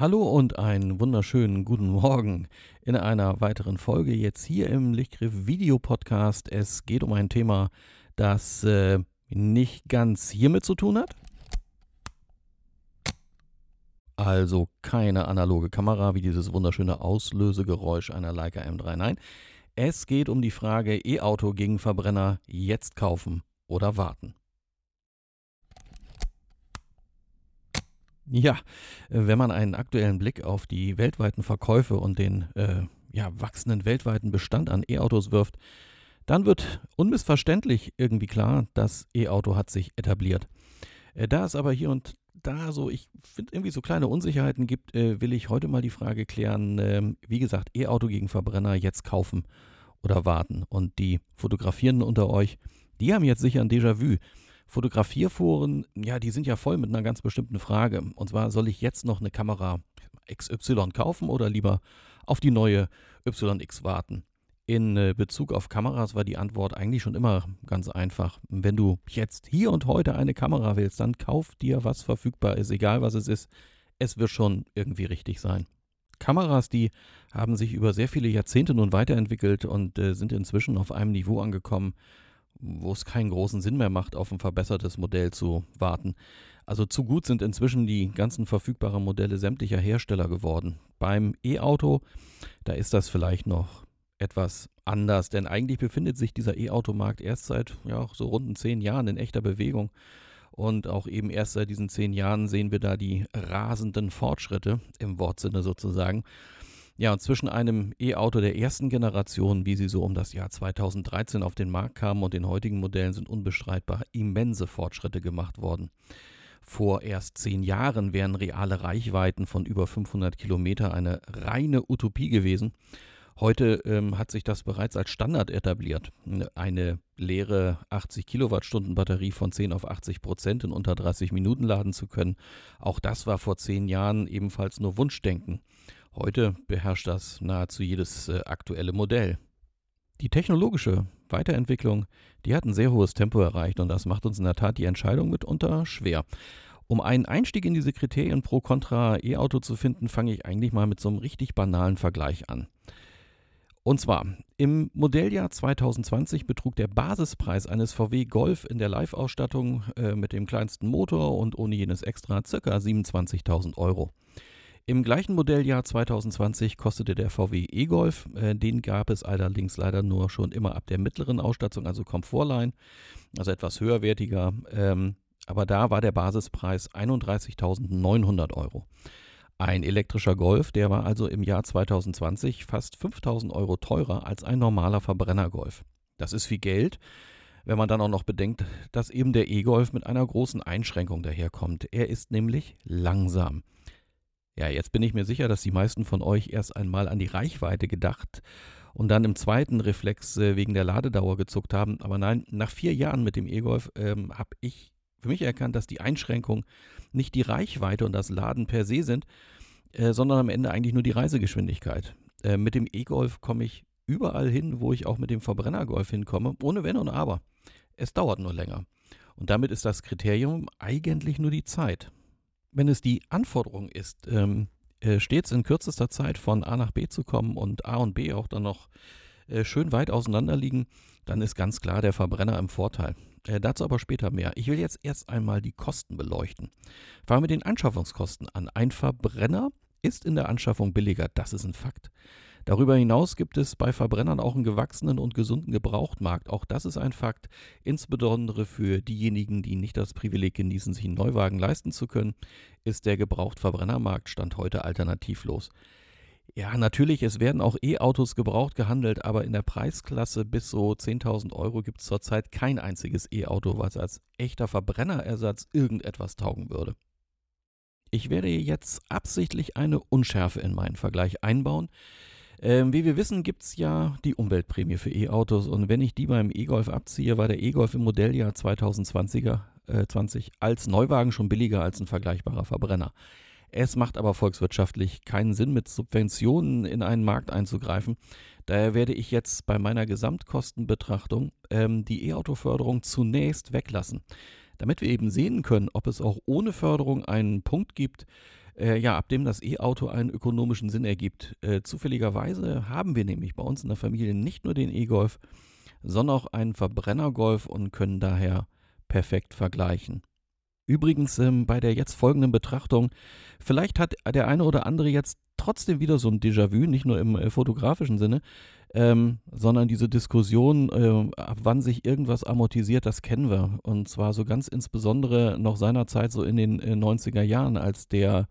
Hallo und einen wunderschönen guten Morgen in einer weiteren Folge jetzt hier im Lichtgriff Video Podcast. Es geht um ein Thema, das äh, nicht ganz hiermit zu tun hat. Also keine analoge Kamera wie dieses wunderschöne Auslösegeräusch einer Leica M3. Nein, es geht um die Frage E-Auto gegen Verbrenner jetzt kaufen oder warten. Ja, äh, wenn man einen aktuellen Blick auf die weltweiten Verkäufe und den äh, ja, wachsenden weltweiten Bestand an E-Autos wirft, dann wird unmissverständlich irgendwie klar, das E-Auto hat sich etabliert. Äh, da es aber hier und da so, ich finde irgendwie so kleine Unsicherheiten gibt, äh, will ich heute mal die Frage klären, äh, wie gesagt, E-Auto gegen Verbrenner jetzt kaufen oder warten. Und die Fotografierenden unter euch, die haben jetzt sicher ein Déjà-vu. Fotografierforen, ja, die sind ja voll mit einer ganz bestimmten Frage. Und zwar, soll ich jetzt noch eine Kamera XY kaufen oder lieber auf die neue YX warten? In äh, Bezug auf Kameras war die Antwort eigentlich schon immer ganz einfach. Wenn du jetzt hier und heute eine Kamera willst, dann kauf dir, was verfügbar ist, egal was es ist. Es wird schon irgendwie richtig sein. Kameras, die haben sich über sehr viele Jahrzehnte nun weiterentwickelt und äh, sind inzwischen auf einem Niveau angekommen, wo es keinen großen Sinn mehr macht, auf ein verbessertes Modell zu warten. Also zu gut sind inzwischen die ganzen verfügbaren Modelle sämtlicher Hersteller geworden. Beim E-Auto, da ist das vielleicht noch etwas anders, denn eigentlich befindet sich dieser E-Automarkt erst seit ja, so runden zehn Jahren in echter Bewegung. Und auch eben erst seit diesen zehn Jahren sehen wir da die rasenden Fortschritte im Wortsinne sozusagen. Ja, und zwischen einem E-Auto der ersten Generation, wie sie so um das Jahr 2013 auf den Markt kamen, und den heutigen Modellen sind unbestreitbar immense Fortschritte gemacht worden. Vor erst zehn Jahren wären reale Reichweiten von über 500 Kilometer eine reine Utopie gewesen. Heute ähm, hat sich das bereits als Standard etabliert. Eine leere 80 Kilowattstunden Batterie von 10 auf 80 Prozent in unter 30 Minuten laden zu können. Auch das war vor zehn Jahren ebenfalls nur Wunschdenken. Heute beherrscht das nahezu jedes äh, aktuelle Modell. Die technologische Weiterentwicklung, die hat ein sehr hohes Tempo erreicht und das macht uns in der Tat die Entscheidung mitunter schwer. Um einen Einstieg in diese Kriterien pro Contra E-Auto zu finden, fange ich eigentlich mal mit so einem richtig banalen Vergleich an. Und zwar, im Modelljahr 2020 betrug der Basispreis eines VW Golf in der Live-Ausstattung äh, mit dem kleinsten Motor und ohne jenes Extra ca. 27.000 Euro. Im gleichen Modelljahr 2020 kostete der VW E-Golf, äh, den gab es allerdings leider nur schon immer ab der mittleren Ausstattung, also Komfortline, also etwas höherwertiger. Ähm, aber da war der Basispreis 31.900 Euro. Ein elektrischer Golf, der war also im Jahr 2020 fast 5000 Euro teurer als ein normaler Verbrennergolf. Das ist viel Geld, wenn man dann auch noch bedenkt, dass eben der E-Golf mit einer großen Einschränkung daherkommt. Er ist nämlich langsam. Ja, jetzt bin ich mir sicher, dass die meisten von euch erst einmal an die Reichweite gedacht und dann im zweiten Reflex äh, wegen der Ladedauer gezuckt haben. Aber nein, nach vier Jahren mit dem E-Golf ähm, habe ich für mich erkannt, dass die Einschränkung nicht die Reichweite und das Laden per se sind, äh, sondern am Ende eigentlich nur die Reisegeschwindigkeit. Äh, mit dem E-Golf komme ich überall hin, wo ich auch mit dem Verbrennergolf hinkomme, ohne Wenn und Aber. Es dauert nur länger. Und damit ist das Kriterium eigentlich nur die Zeit. Wenn es die Anforderung ist, ähm, äh, stets in kürzester Zeit von A nach B zu kommen und A und B auch dann noch äh, schön weit auseinander liegen, dann ist ganz klar der Verbrenner im Vorteil. Äh, dazu aber später mehr. Ich will jetzt erst einmal die Kosten beleuchten. Fangen wir mit den Anschaffungskosten an. Ein Verbrenner ist in der Anschaffung billiger, das ist ein Fakt. Darüber hinaus gibt es bei Verbrennern auch einen gewachsenen und gesunden Gebrauchtmarkt. Auch das ist ein Fakt, insbesondere für diejenigen, die nicht das Privileg genießen, sich einen Neuwagen leisten zu können, ist der Gebrauchtverbrennermarkt Stand heute alternativlos. Ja, natürlich, es werden auch E-Autos gebraucht gehandelt, aber in der Preisklasse bis so 10.000 Euro gibt es zurzeit kein einziges E-Auto, was als echter Verbrennerersatz irgendetwas taugen würde. Ich werde jetzt absichtlich eine Unschärfe in meinen Vergleich einbauen. Ähm, wie wir wissen, gibt es ja die Umweltprämie für E-Autos und wenn ich die beim E-Golf abziehe, war der E-Golf im Modelljahr 2020er, äh, 20 als Neuwagen schon billiger als ein vergleichbarer Verbrenner. Es macht aber volkswirtschaftlich keinen Sinn, mit Subventionen in einen Markt einzugreifen. Daher werde ich jetzt bei meiner Gesamtkostenbetrachtung ähm, die E-Auto-Förderung zunächst weglassen, damit wir eben sehen können, ob es auch ohne Förderung einen Punkt gibt, äh, ja, ab dem das E-Auto einen ökonomischen Sinn ergibt. Äh, zufälligerweise haben wir nämlich bei uns in der Familie nicht nur den E-Golf, sondern auch einen Verbrennergolf und können daher perfekt vergleichen. Übrigens ähm, bei der jetzt folgenden Betrachtung, vielleicht hat der eine oder andere jetzt trotzdem wieder so ein Déjà-vu, nicht nur im äh, fotografischen Sinne, ähm, sondern diese Diskussion, äh, ab wann sich irgendwas amortisiert, das kennen wir. Und zwar so ganz insbesondere noch seinerzeit so in den äh, 90er Jahren, als der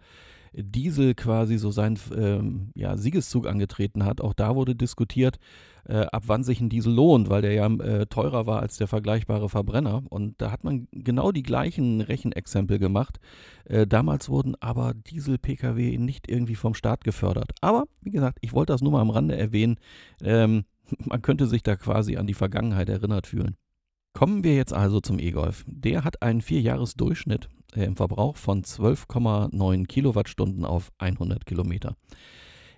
Diesel quasi so seinen ähm, ja, Siegeszug angetreten hat. Auch da wurde diskutiert, äh, ab wann sich ein Diesel lohnt, weil der ja äh, teurer war als der vergleichbare Verbrenner. Und da hat man genau die gleichen Rechenexempel gemacht. Äh, damals wurden aber Diesel-Pkw nicht irgendwie vom Staat gefördert. Aber wie gesagt, ich wollte das nur mal am Rande erwähnen. Ähm, man könnte sich da quasi an die Vergangenheit erinnert fühlen. Kommen wir jetzt also zum E-Golf. Der hat einen Vierjahresdurchschnitt im Verbrauch von 12,9 Kilowattstunden auf 100 Kilometer.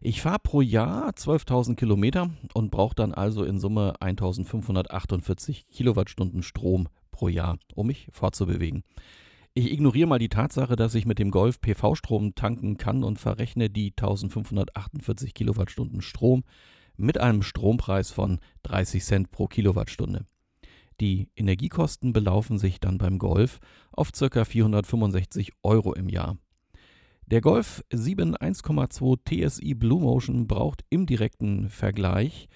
Ich fahre pro Jahr 12.000 Kilometer und brauche dann also in Summe 1.548 Kilowattstunden Strom pro Jahr, um mich fortzubewegen. Ich ignoriere mal die Tatsache, dass ich mit dem Golf PV-Strom tanken kann und verrechne die 1548 Kilowattstunden Strom mit einem Strompreis von 30 Cent pro Kilowattstunde. Die Energiekosten belaufen sich dann beim Golf auf ca. 465 Euro im Jahr. Der Golf 7 1,2 TSI Blue Motion braucht im direkten Vergleich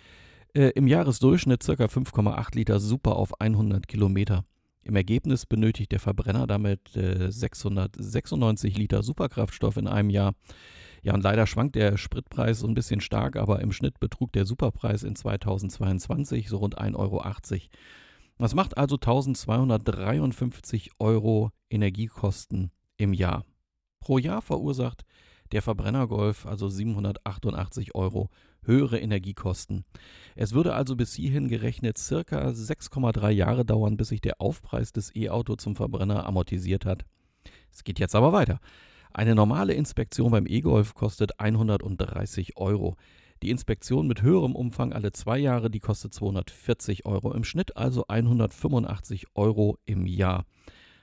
äh, im Jahresdurchschnitt ca. 5,8 Liter Super auf 100 Kilometer. Im Ergebnis benötigt der Verbrenner damit äh, 696 Liter Superkraftstoff in einem Jahr. Ja, und leider schwankt der Spritpreis so ein bisschen stark, aber im Schnitt betrug der Superpreis in 2022 so rund 1,80 Euro. Das macht also 1253 Euro Energiekosten im Jahr. Pro Jahr verursacht der Verbrennergolf also 788 Euro höhere Energiekosten. Es würde also bis hierhin gerechnet circa 6,3 Jahre dauern, bis sich der Aufpreis des E-Auto zum Verbrenner amortisiert hat. Es geht jetzt aber weiter. Eine normale Inspektion beim E-Golf kostet 130 Euro. Die Inspektion mit höherem Umfang alle zwei Jahre, die kostet 240 Euro im Schnitt, also 185 Euro im Jahr.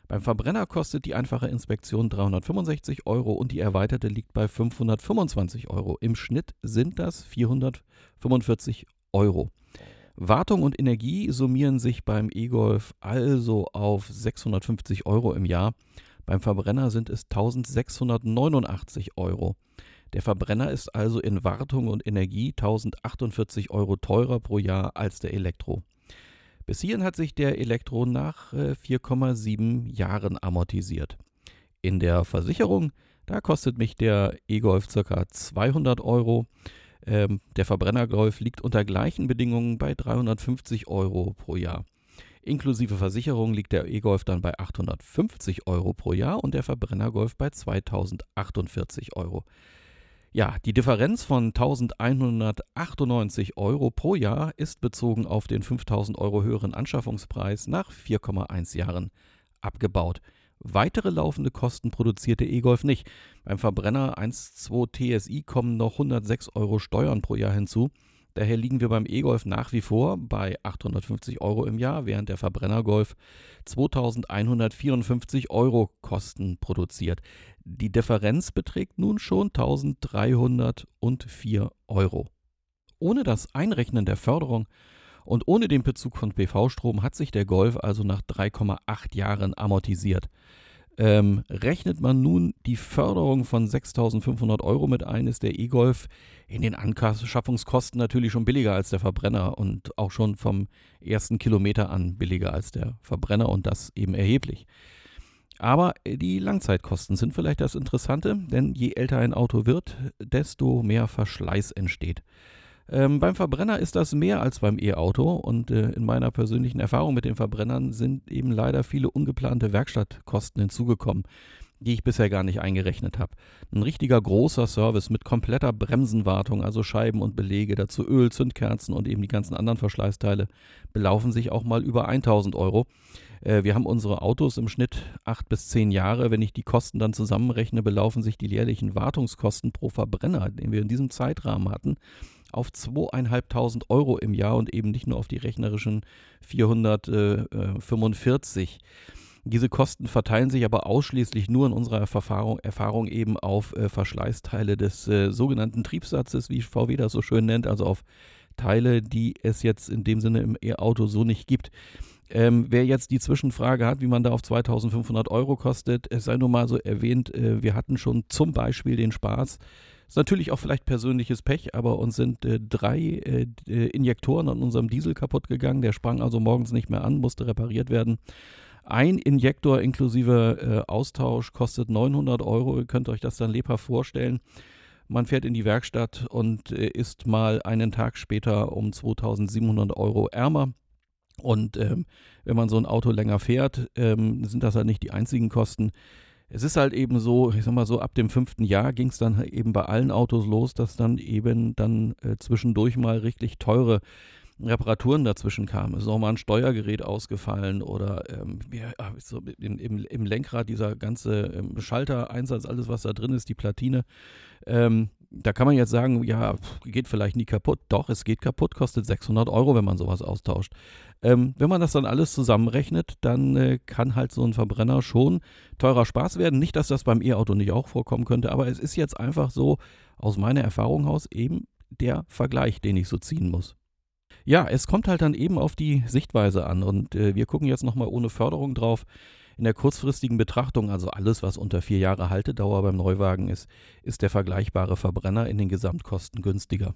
Beim Verbrenner kostet die einfache Inspektion 365 Euro und die erweiterte liegt bei 525 Euro. Im Schnitt sind das 445 Euro. Wartung und Energie summieren sich beim E-Golf also auf 650 Euro im Jahr. Beim Verbrenner sind es 1689 Euro. Der Verbrenner ist also in Wartung und Energie 1048 Euro teurer pro Jahr als der Elektro. Bis hierhin hat sich der Elektro nach 4,7 äh, Jahren amortisiert. In der Versicherung, da kostet mich der E-Golf ca. 200 Euro. Ähm, der Verbrennergolf liegt unter gleichen Bedingungen bei 350 Euro pro Jahr. Inklusive Versicherung liegt der E-Golf dann bei 850 Euro pro Jahr und der Verbrennergolf bei 2048 Euro. Ja, die Differenz von 1198 Euro pro Jahr ist bezogen auf den 5000 Euro höheren Anschaffungspreis nach 4,1 Jahren abgebaut. Weitere laufende Kosten produziert der E-Golf nicht. Beim Verbrenner 1.2 TSI kommen noch 106 Euro Steuern pro Jahr hinzu. Daher liegen wir beim E-Golf nach wie vor bei 850 Euro im Jahr, während der Verbrenner-Golf 2154 Euro Kosten produziert. Die Differenz beträgt nun schon 1304 Euro. Ohne das Einrechnen der Förderung und ohne den Bezug von PV-Strom hat sich der Golf also nach 3,8 Jahren amortisiert. Ähm, rechnet man nun die Förderung von 6.500 Euro mit ein, ist der E-Golf in den Anschaffungskosten natürlich schon billiger als der Verbrenner und auch schon vom ersten Kilometer an billiger als der Verbrenner und das eben erheblich. Aber die Langzeitkosten sind vielleicht das Interessante, denn je älter ein Auto wird, desto mehr Verschleiß entsteht. Ähm, beim Verbrenner ist das mehr als beim E-Auto und äh, in meiner persönlichen Erfahrung mit den Verbrennern sind eben leider viele ungeplante Werkstattkosten hinzugekommen, die ich bisher gar nicht eingerechnet habe. Ein richtiger großer Service mit kompletter Bremsenwartung, also Scheiben und Belege, dazu Öl, Zündkerzen und eben die ganzen anderen Verschleißteile, belaufen sich auch mal über 1000 Euro. Äh, wir haben unsere Autos im Schnitt acht bis zehn Jahre. Wenn ich die Kosten dann zusammenrechne, belaufen sich die jährlichen Wartungskosten pro Verbrenner, den wir in diesem Zeitrahmen hatten, auf 2.500 Euro im Jahr und eben nicht nur auf die rechnerischen 445. Diese Kosten verteilen sich aber ausschließlich nur in unserer Erfahrung, Erfahrung eben auf äh, Verschleißteile des äh, sogenannten Triebsatzes, wie VW das so schön nennt, also auf Teile, die es jetzt in dem Sinne im E-Auto so nicht gibt. Ähm, wer jetzt die Zwischenfrage hat, wie man da auf 2500 Euro kostet, es sei nur mal so erwähnt, äh, wir hatten schon zum Beispiel den Spaß, ist natürlich auch vielleicht persönliches Pech, aber uns sind äh, drei äh, äh Injektoren an unserem Diesel kaputt gegangen. Der sprang also morgens nicht mehr an, musste repariert werden. Ein Injektor inklusive äh, Austausch kostet 900 Euro. Ihr könnt euch das dann lebhaft vorstellen. Man fährt in die Werkstatt und äh, ist mal einen Tag später um 2700 Euro ärmer. Und ähm, wenn man so ein Auto länger fährt, ähm, sind das halt nicht die einzigen Kosten. Es ist halt eben so, ich sag mal so, ab dem fünften Jahr ging es dann eben bei allen Autos los, dass dann eben dann äh, zwischendurch mal richtig teure Reparaturen dazwischen kamen. Es ist auch mal ein Steuergerät ausgefallen oder ähm, ja, so im, im, im, Lenkrad dieser ganze ähm, Schaltereinsatz, alles was da drin ist, die Platine. Ähm, da kann man jetzt sagen, ja, geht vielleicht nie kaputt. Doch, es geht kaputt, kostet 600 Euro, wenn man sowas austauscht. Ähm, wenn man das dann alles zusammenrechnet, dann äh, kann halt so ein Verbrenner schon teurer Spaß werden. Nicht, dass das beim E-Auto nicht auch vorkommen könnte, aber es ist jetzt einfach so aus meiner Erfahrung aus eben der Vergleich, den ich so ziehen muss. Ja, es kommt halt dann eben auf die Sichtweise an und äh, wir gucken jetzt nochmal ohne Förderung drauf. In der kurzfristigen Betrachtung, also alles, was unter vier Jahre Haltedauer beim Neuwagen ist, ist der vergleichbare Verbrenner in den Gesamtkosten günstiger.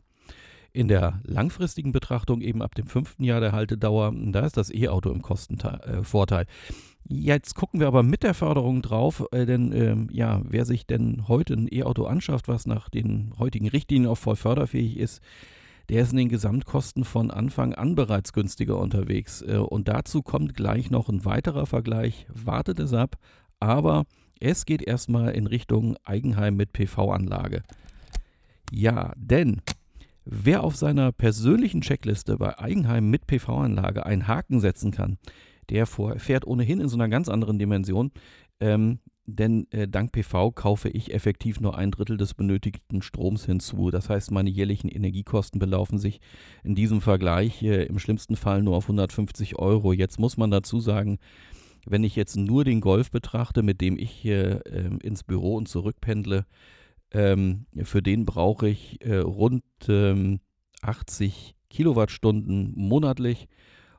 In der langfristigen Betrachtung, eben ab dem fünften Jahr der Haltedauer, da ist das E-Auto im Kostenvorteil. Äh, Jetzt gucken wir aber mit der Förderung drauf, äh, denn äh, ja, wer sich denn heute ein E-Auto anschafft, was nach den heutigen Richtlinien auch voll förderfähig ist, der ist in den Gesamtkosten von Anfang an bereits günstiger unterwegs. Äh, und dazu kommt gleich noch ein weiterer Vergleich. Wartet es ab, aber es geht erstmal in Richtung Eigenheim mit PV-Anlage. Ja, denn wer auf seiner persönlichen Checkliste bei Eigenheim mit PV-Anlage einen Haken setzen kann, der fährt ohnehin in so einer ganz anderen Dimension. Ähm, denn äh, dank PV kaufe ich effektiv nur ein Drittel des benötigten Stroms hinzu. Das heißt, meine jährlichen Energiekosten belaufen sich in diesem Vergleich äh, im schlimmsten Fall nur auf 150 Euro. Jetzt muss man dazu sagen, wenn ich jetzt nur den Golf betrachte, mit dem ich äh, ins Büro und zurückpendle, ähm, für den brauche ich äh, rund ähm, 80 Kilowattstunden monatlich.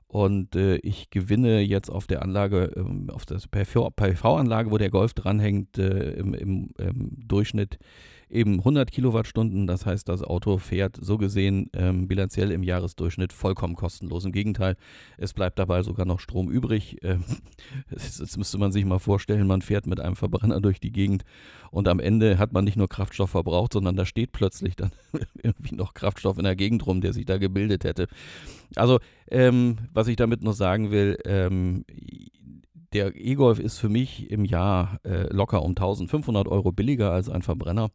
Und äh, ich gewinne jetzt auf der Anlage, ähm, auf der PV-Anlage, wo der Golf dranhängt, äh, im, im, im, Durchschnitt eben 100 Kilowattstunden. Das heißt, das Auto fährt so gesehen ähm, bilanziell im Jahresdurchschnitt vollkommen kostenlos. Im Gegenteil, es bleibt dabei sogar noch Strom übrig. Ähm, das müsste man sich mal vorstellen, man fährt mit einem Verbrenner durch die Gegend und am Ende hat man nicht nur Kraftstoff verbraucht, sondern da steht plötzlich dann irgendwie noch Kraftstoff in der Gegend rum, der sich da gebildet hätte. Also, ähm, was ich damit noch sagen will, ähm, der E-Golf ist für mich im Jahr äh, locker um 1500 Euro billiger als ein Verbrenner.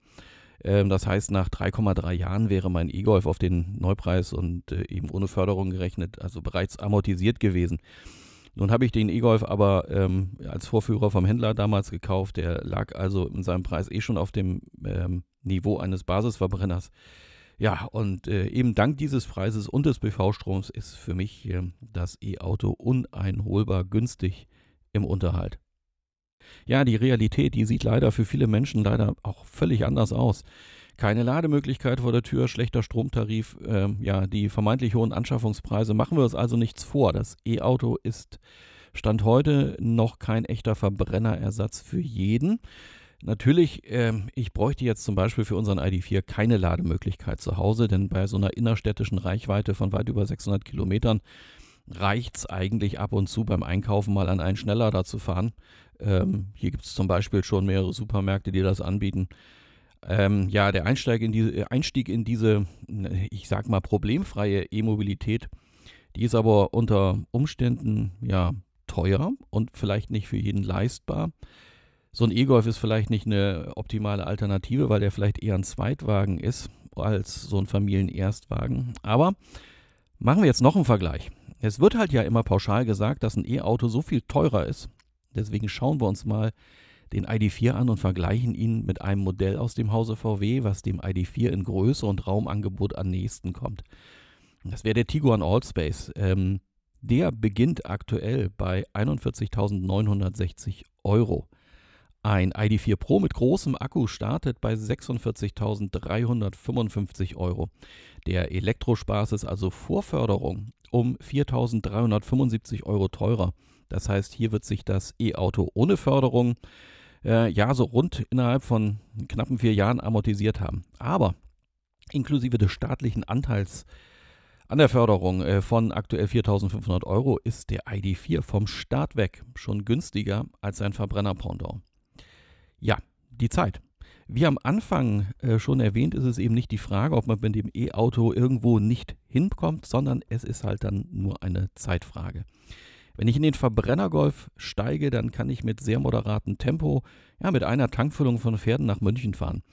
Ähm, das heißt, nach 3,3 Jahren wäre mein E-Golf auf den Neupreis und äh, eben ohne Förderung gerechnet, also bereits amortisiert gewesen. Nun habe ich den E-Golf aber ähm, als Vorführer vom Händler damals gekauft. Der lag also in seinem Preis eh schon auf dem ähm, Niveau eines Basisverbrenners. Ja, und äh, eben dank dieses Preises und des BV-Stroms ist für mich äh, das E-Auto uneinholbar günstig im Unterhalt. Ja, die Realität, die sieht leider für viele Menschen leider auch völlig anders aus. Keine Lademöglichkeit vor der Tür, schlechter Stromtarif, äh, ja, die vermeintlich hohen Anschaffungspreise. Machen wir uns also nichts vor. Das E-Auto ist Stand heute noch kein echter Verbrennerersatz für jeden. Natürlich, äh, ich bräuchte jetzt zum Beispiel für unseren ID4 keine Lademöglichkeit zu Hause, denn bei so einer innerstädtischen Reichweite von weit über 600 Kilometern reicht es eigentlich ab und zu beim Einkaufen mal an einen Schnelllader zu fahren. Ähm, hier gibt es zum Beispiel schon mehrere Supermärkte, die das anbieten. Ähm, ja, der Einstieg in, diese, äh, Einstieg in diese, ich sag mal, problemfreie E-Mobilität, die ist aber unter Umständen ja teuer und vielleicht nicht für jeden leistbar. So ein E-Golf ist vielleicht nicht eine optimale Alternative, weil der vielleicht eher ein Zweitwagen ist als so ein Familienerstwagen. Aber machen wir jetzt noch einen Vergleich. Es wird halt ja immer pauschal gesagt, dass ein E-Auto so viel teurer ist. Deswegen schauen wir uns mal den ID4 an und vergleichen ihn mit einem Modell aus dem Hause VW, was dem ID4 in Größe und Raumangebot am nächsten kommt. Das wäre der Tiguan Allspace. Ähm, der beginnt aktuell bei 41.960 Euro. Ein ID4 Pro mit großem Akku startet bei 46.355 Euro. Der Elektrospaß ist also Vorförderung um 4.375 Euro teurer. Das heißt, hier wird sich das E-Auto ohne Förderung äh, ja so rund innerhalb von knappen vier Jahren amortisiert haben. Aber inklusive des staatlichen Anteils an der Förderung äh, von aktuell 4.500 Euro ist der ID4 vom Start weg schon günstiger als sein Verbrenner-Pendant. Ja, die Zeit. Wie am Anfang äh, schon erwähnt, ist es eben nicht die Frage, ob man mit dem E-Auto irgendwo nicht hinkommt, sondern es ist halt dann nur eine Zeitfrage. Wenn ich in den Verbrennergolf steige, dann kann ich mit sehr moderatem Tempo, ja, mit einer Tankfüllung von Pferden nach München fahren.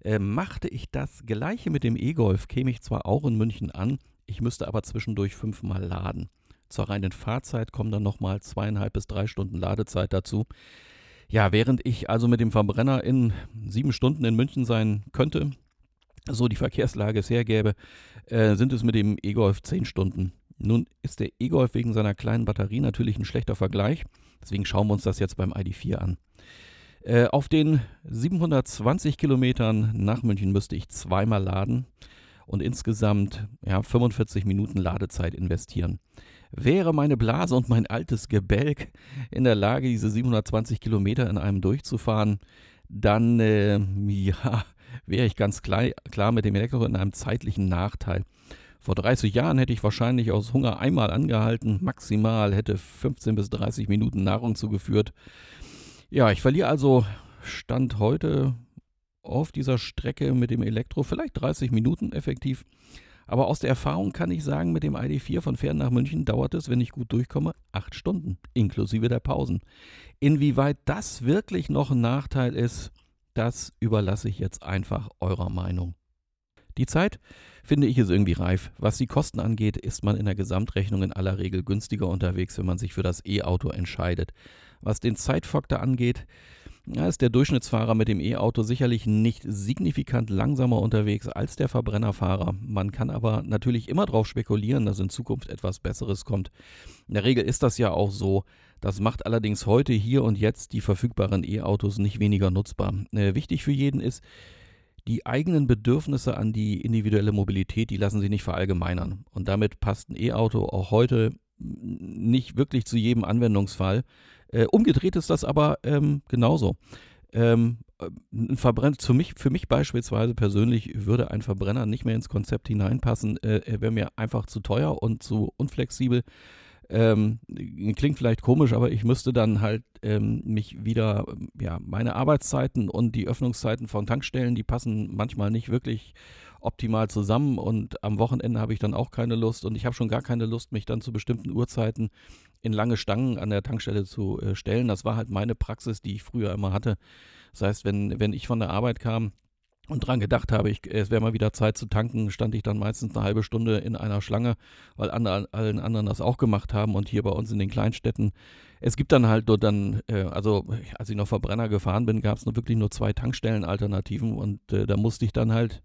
Äh, machte ich das gleiche mit dem E-Golf, käme ich zwar auch in München an, ich müsste aber zwischendurch fünfmal laden. Zur reinen Fahrzeit kommen dann nochmal zweieinhalb bis drei Stunden Ladezeit dazu. Ja, während ich also mit dem Verbrenner in sieben Stunden in München sein könnte, so die Verkehrslage es hergäbe, äh, sind es mit dem E-Golf zehn Stunden. Nun ist der E-Golf wegen seiner kleinen Batterie natürlich ein schlechter Vergleich, deswegen schauen wir uns das jetzt beim ID4 an. Äh, auf den 720 Kilometern nach München müsste ich zweimal laden und insgesamt ja, 45 Minuten Ladezeit investieren. Wäre meine Blase und mein altes Gebälk in der Lage, diese 720 Kilometer in einem durchzufahren, dann äh, ja, wäre ich ganz klar, klar mit dem Elektro in einem zeitlichen Nachteil. Vor 30 Jahren hätte ich wahrscheinlich aus Hunger einmal angehalten, maximal hätte 15 bis 30 Minuten Nahrung zugeführt. Ja, ich verliere also Stand heute auf dieser Strecke mit dem Elektro vielleicht 30 Minuten effektiv. Aber aus der Erfahrung kann ich sagen, mit dem ID4 von Fern nach München dauert es, wenn ich gut durchkomme, acht Stunden, inklusive der Pausen. Inwieweit das wirklich noch ein Nachteil ist, das überlasse ich jetzt einfach eurer Meinung. Die Zeit, finde ich, ist irgendwie reif. Was die Kosten angeht, ist man in der Gesamtrechnung in aller Regel günstiger unterwegs, wenn man sich für das E-Auto entscheidet. Was den Zeitfaktor angeht, ist der Durchschnittsfahrer mit dem E-Auto sicherlich nicht signifikant langsamer unterwegs als der Verbrennerfahrer. Man kann aber natürlich immer darauf spekulieren, dass in Zukunft etwas Besseres kommt. In der Regel ist das ja auch so. Das macht allerdings heute, hier und jetzt die verfügbaren E-Autos nicht weniger nutzbar. Äh, wichtig für jeden ist, die eigenen Bedürfnisse an die individuelle Mobilität, die lassen sich nicht verallgemeinern. Und damit passt ein E-Auto auch heute nicht wirklich zu jedem Anwendungsfall. Äh, umgedreht ist das aber ähm, genauso. Ähm, ein Verbrenner, für mich, für mich beispielsweise persönlich würde ein Verbrenner nicht mehr ins Konzept hineinpassen. Äh, er wäre mir einfach zu teuer und zu unflexibel. Ähm, klingt vielleicht komisch, aber ich müsste dann halt ähm, mich wieder, ja, meine Arbeitszeiten und die Öffnungszeiten von Tankstellen, die passen manchmal nicht wirklich optimal zusammen und am Wochenende habe ich dann auch keine Lust und ich habe schon gar keine Lust, mich dann zu bestimmten Uhrzeiten in lange Stangen an der Tankstelle zu äh, stellen. Das war halt meine Praxis, die ich früher immer hatte. Das heißt, wenn, wenn ich von der Arbeit kam, und dran gedacht habe, ich, es wäre mal wieder Zeit zu tanken, stand ich dann meistens eine halbe Stunde in einer Schlange, weil andere, allen anderen das auch gemacht haben und hier bei uns in den Kleinstädten. Es gibt dann halt nur dann, äh, also als ich noch Verbrenner gefahren bin, gab es wirklich nur zwei Tankstellenalternativen und äh, da musste ich dann halt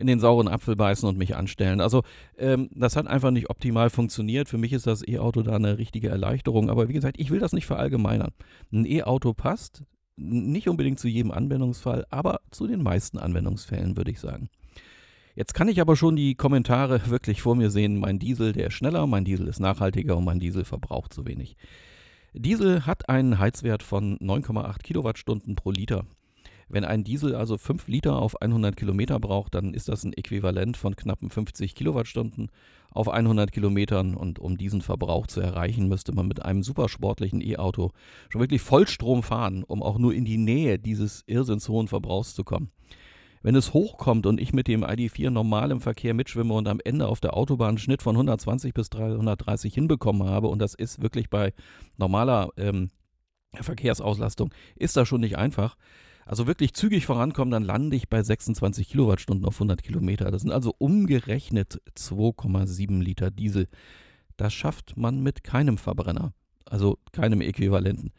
in den sauren Apfel beißen und mich anstellen. Also ähm, das hat einfach nicht optimal funktioniert. Für mich ist das E-Auto da eine richtige Erleichterung. Aber wie gesagt, ich will das nicht verallgemeinern. Ein E-Auto passt nicht unbedingt zu jedem Anwendungsfall, aber zu den meisten Anwendungsfällen würde ich sagen. Jetzt kann ich aber schon die Kommentare wirklich vor mir sehen. Mein Diesel, der ist schneller, mein Diesel ist nachhaltiger und mein Diesel verbraucht zu wenig. Diesel hat einen Heizwert von 9,8 Kilowattstunden pro Liter. Wenn ein Diesel also 5 Liter auf 100 Kilometer braucht, dann ist das ein Äquivalent von knappen 50 Kilowattstunden auf 100 Kilometern. Und um diesen Verbrauch zu erreichen, müsste man mit einem supersportlichen E-Auto schon wirklich Vollstrom fahren, um auch nur in die Nähe dieses irrsinnshohen Verbrauchs zu kommen. Wenn es hochkommt und ich mit dem ID4 normal im Verkehr mitschwimme und am Ende auf der Autobahn einen Schnitt von 120 bis 330 hinbekommen habe, und das ist wirklich bei normaler ähm, Verkehrsauslastung, ist das schon nicht einfach, also wirklich zügig vorankommen, dann lande ich bei 26 Kilowattstunden auf 100 Kilometer. Das sind also umgerechnet 2,7 Liter Diesel. Das schafft man mit keinem Verbrenner, also keinem Äquivalenten.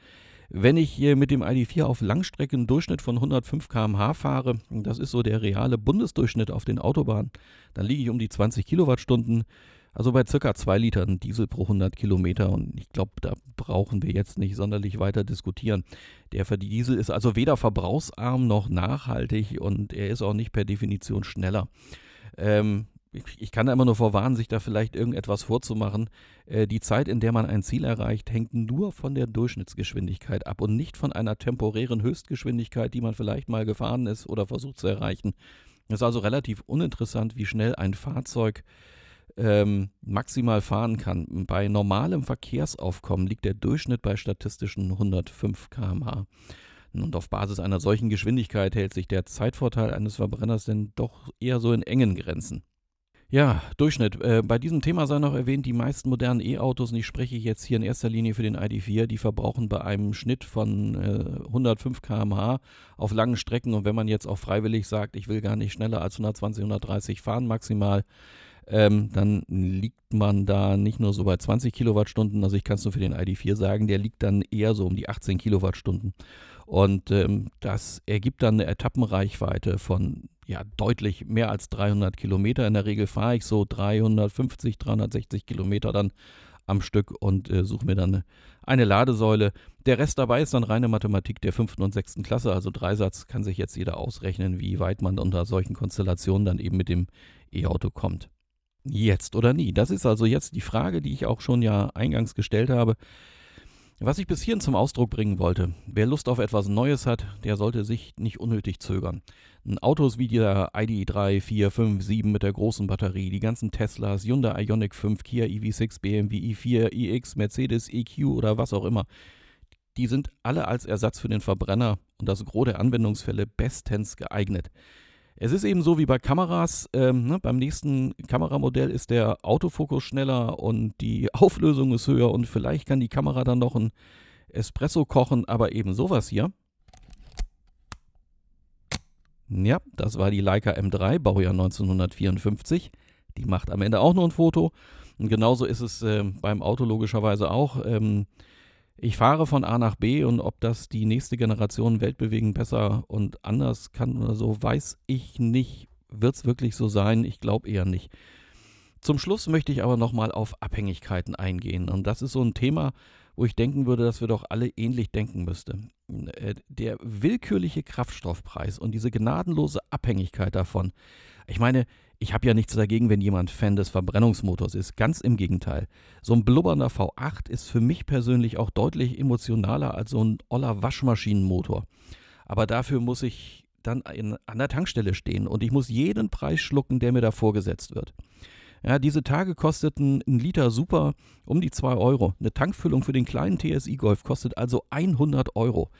Wenn ich hier mit dem ID4 auf Langstrecken Durchschnitt von 105 km/h fahre, das ist so der reale Bundesdurchschnitt auf den Autobahnen, dann liege ich um die 20 Kilowattstunden. Also bei circa 2 Litern Diesel pro 100 Kilometer und ich glaube, da brauchen wir jetzt nicht sonderlich weiter diskutieren. Der Diesel ist also weder verbrauchsarm noch nachhaltig und er ist auch nicht per Definition schneller. Ähm, ich, ich, kann da immer nur vorwarnen, sich da vielleicht irgendetwas vorzumachen. Äh, die Zeit, in der man ein Ziel erreicht, hängt nur von der Durchschnittsgeschwindigkeit ab und nicht von einer temporären Höchstgeschwindigkeit, die man vielleicht mal gefahren ist oder versucht zu erreichen. Es ist also relativ uninteressant, wie schnell ein Fahrzeug ähm, maximal fahren kann. Bei normalem Verkehrsaufkommen liegt der Durchschnitt bei statistischen 105 km/h. Und auf Basis einer solchen Geschwindigkeit hält sich der Zeitvorteil eines Verbrenners denn doch eher so in engen Grenzen. Ja, Durchschnitt. Äh, bei diesem Thema sei noch erwähnt, die meisten modernen E-Autos, und ich spreche jetzt hier in erster Linie für den ID4, die verbrauchen bei einem Schnitt von äh, 105 km/h auf langen Strecken. Und wenn man jetzt auch freiwillig sagt, ich will gar nicht schneller als 120, 130 fahren maximal, ähm, dann liegt man da nicht nur so bei 20 Kilowattstunden, also ich kann es nur für den ID4 sagen, der liegt dann eher so um die 18 Kilowattstunden. Und ähm, das ergibt dann eine Etappenreichweite von ja, deutlich mehr als 300 Kilometer. In der Regel fahre ich so 350, 360 Kilometer dann am Stück und äh, suche mir dann eine Ladesäule. Der Rest dabei ist dann reine Mathematik der fünften und sechsten Klasse. Also Dreisatz kann sich jetzt jeder ausrechnen, wie weit man unter solchen Konstellationen dann eben mit dem E-Auto kommt. Jetzt oder nie? Das ist also jetzt die Frage, die ich auch schon ja eingangs gestellt habe. Was ich bis hierhin zum Ausdruck bringen wollte, wer Lust auf etwas Neues hat, der sollte sich nicht unnötig zögern. Autos wie der ID3, 4, 5, 7 mit der großen Batterie, die ganzen Teslas, Hyundai Ioniq 5, Kia EV6, BMW i4, iX, Mercedes EQ oder was auch immer, die sind alle als Ersatz für den Verbrenner und das Gros der Anwendungsfälle bestens geeignet. Es ist eben so wie bei Kameras. Ähm, ne, beim nächsten Kameramodell ist der Autofokus schneller und die Auflösung ist höher und vielleicht kann die Kamera dann noch ein Espresso kochen, aber eben sowas hier. Ja, das war die Leica M3, Baujahr 1954. Die macht am Ende auch nur ein Foto. Und genauso ist es äh, beim Auto logischerweise auch. Ähm, ich fahre von A nach B und ob das die nächste Generation weltbewegend besser und anders kann oder so, weiß ich nicht. Wird es wirklich so sein? Ich glaube eher nicht. Zum Schluss möchte ich aber nochmal auf Abhängigkeiten eingehen. Und das ist so ein Thema, wo ich denken würde, dass wir doch alle ähnlich denken müssten. Äh, der willkürliche Kraftstoffpreis und diese gnadenlose Abhängigkeit davon. Ich meine, ich habe ja nichts dagegen, wenn jemand Fan des Verbrennungsmotors ist. Ganz im Gegenteil. So ein blubbernder V8 ist für mich persönlich auch deutlich emotionaler als so ein oller Waschmaschinenmotor. Aber dafür muss ich dann in, an der Tankstelle stehen und ich muss jeden Preis schlucken, der mir da vorgesetzt wird. Ja, diese Tage kosteten ein Liter Super um die 2 Euro. Eine Tankfüllung für den kleinen TSI Golf kostet also 100 Euro.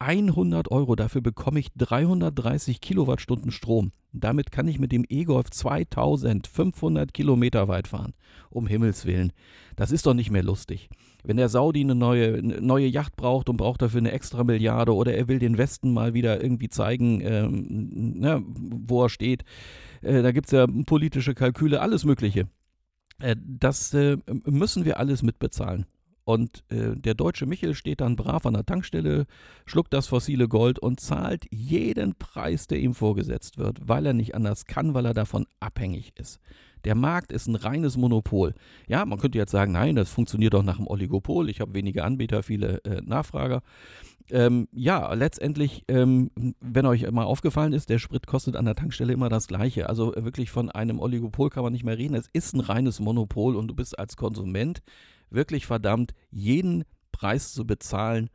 100 Euro. Dafür bekomme ich 330 Kilowattstunden Strom. Damit kann ich mit dem E-Golf 2500 Kilometer weit fahren. Um Himmels Willen. Das ist doch nicht mehr lustig. Wenn der Saudi eine neue, eine neue Yacht braucht und braucht dafür eine extra Milliarde oder er will den Westen mal wieder irgendwie zeigen, ähm, na, wo er steht, äh, da gibt es ja politische Kalküle, alles Mögliche. Äh, das äh, müssen wir alles mitbezahlen. Und äh, der deutsche Michel steht dann brav an der Tankstelle, schluckt das fossile Gold und zahlt jeden Preis, der ihm vorgesetzt wird, weil er nicht anders kann, weil er davon abhängig ist. Der Markt ist ein reines Monopol. Ja, man könnte jetzt sagen, nein, das funktioniert doch nach dem Oligopol. Ich habe wenige Anbieter, viele äh, Nachfrager. Ähm, ja, letztendlich, ähm, wenn euch mal aufgefallen ist, der Sprit kostet an der Tankstelle immer das Gleiche. Also äh, wirklich von einem Oligopol kann man nicht mehr reden. Es ist ein reines Monopol und du bist als Konsument wirklich verdammt, jeden Preis zu bezahlen,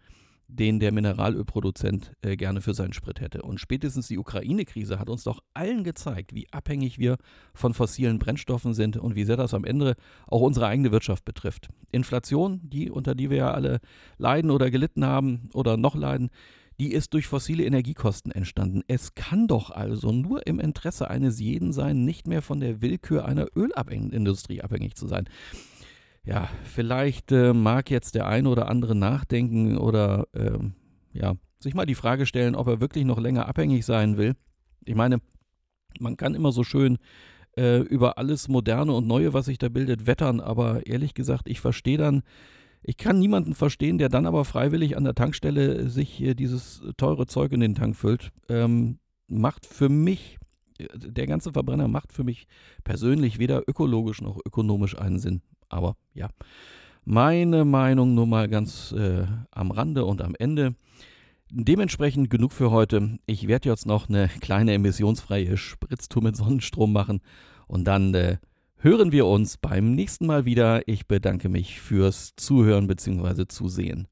den der Mineralölproduzent äh, gerne für seinen Sprit hätte. Und spätestens die Ukraine-Krise hat uns doch allen gezeigt, wie abhängig wir von fossilen Brennstoffen sind und wie sehr das am Ende auch unsere eigene Wirtschaft betrifft. Inflation, die, unter die wir ja alle leiden oder gelitten haben oder noch leiden, die ist durch fossile Energiekosten entstanden. Es kann doch also nur im Interesse eines jeden sein, nicht mehr von der Willkür einer Ölindustrie abhängig zu sein ja, vielleicht äh, mag jetzt der eine oder andere nachdenken oder äh, ja, sich mal die Frage stellen, ob er wirklich noch länger abhängig sein will. Ich meine, man kann immer so schön äh, über alles Moderne und Neue, was sich da bildet, wettern, aber ehrlich gesagt, ich verstehe dann, ich kann niemanden verstehen, der dann aber freiwillig an der Tankstelle sich dieses teure Zeug in den Tank füllt. Ähm, macht für mich der ganze Verbrenner macht für mich persönlich weder ökologisch noch ökonomisch einen Sinn. Aber ja, meine Meinung nur mal ganz äh, am Rande und am Ende. Dementsprechend genug für heute. Ich werde jetzt noch eine kleine emissionsfreie Spritztour mit Sonnenstrom machen und dann äh, hören wir uns beim nächsten Mal wieder. Ich bedanke mich fürs Zuhören bzw. Zusehen.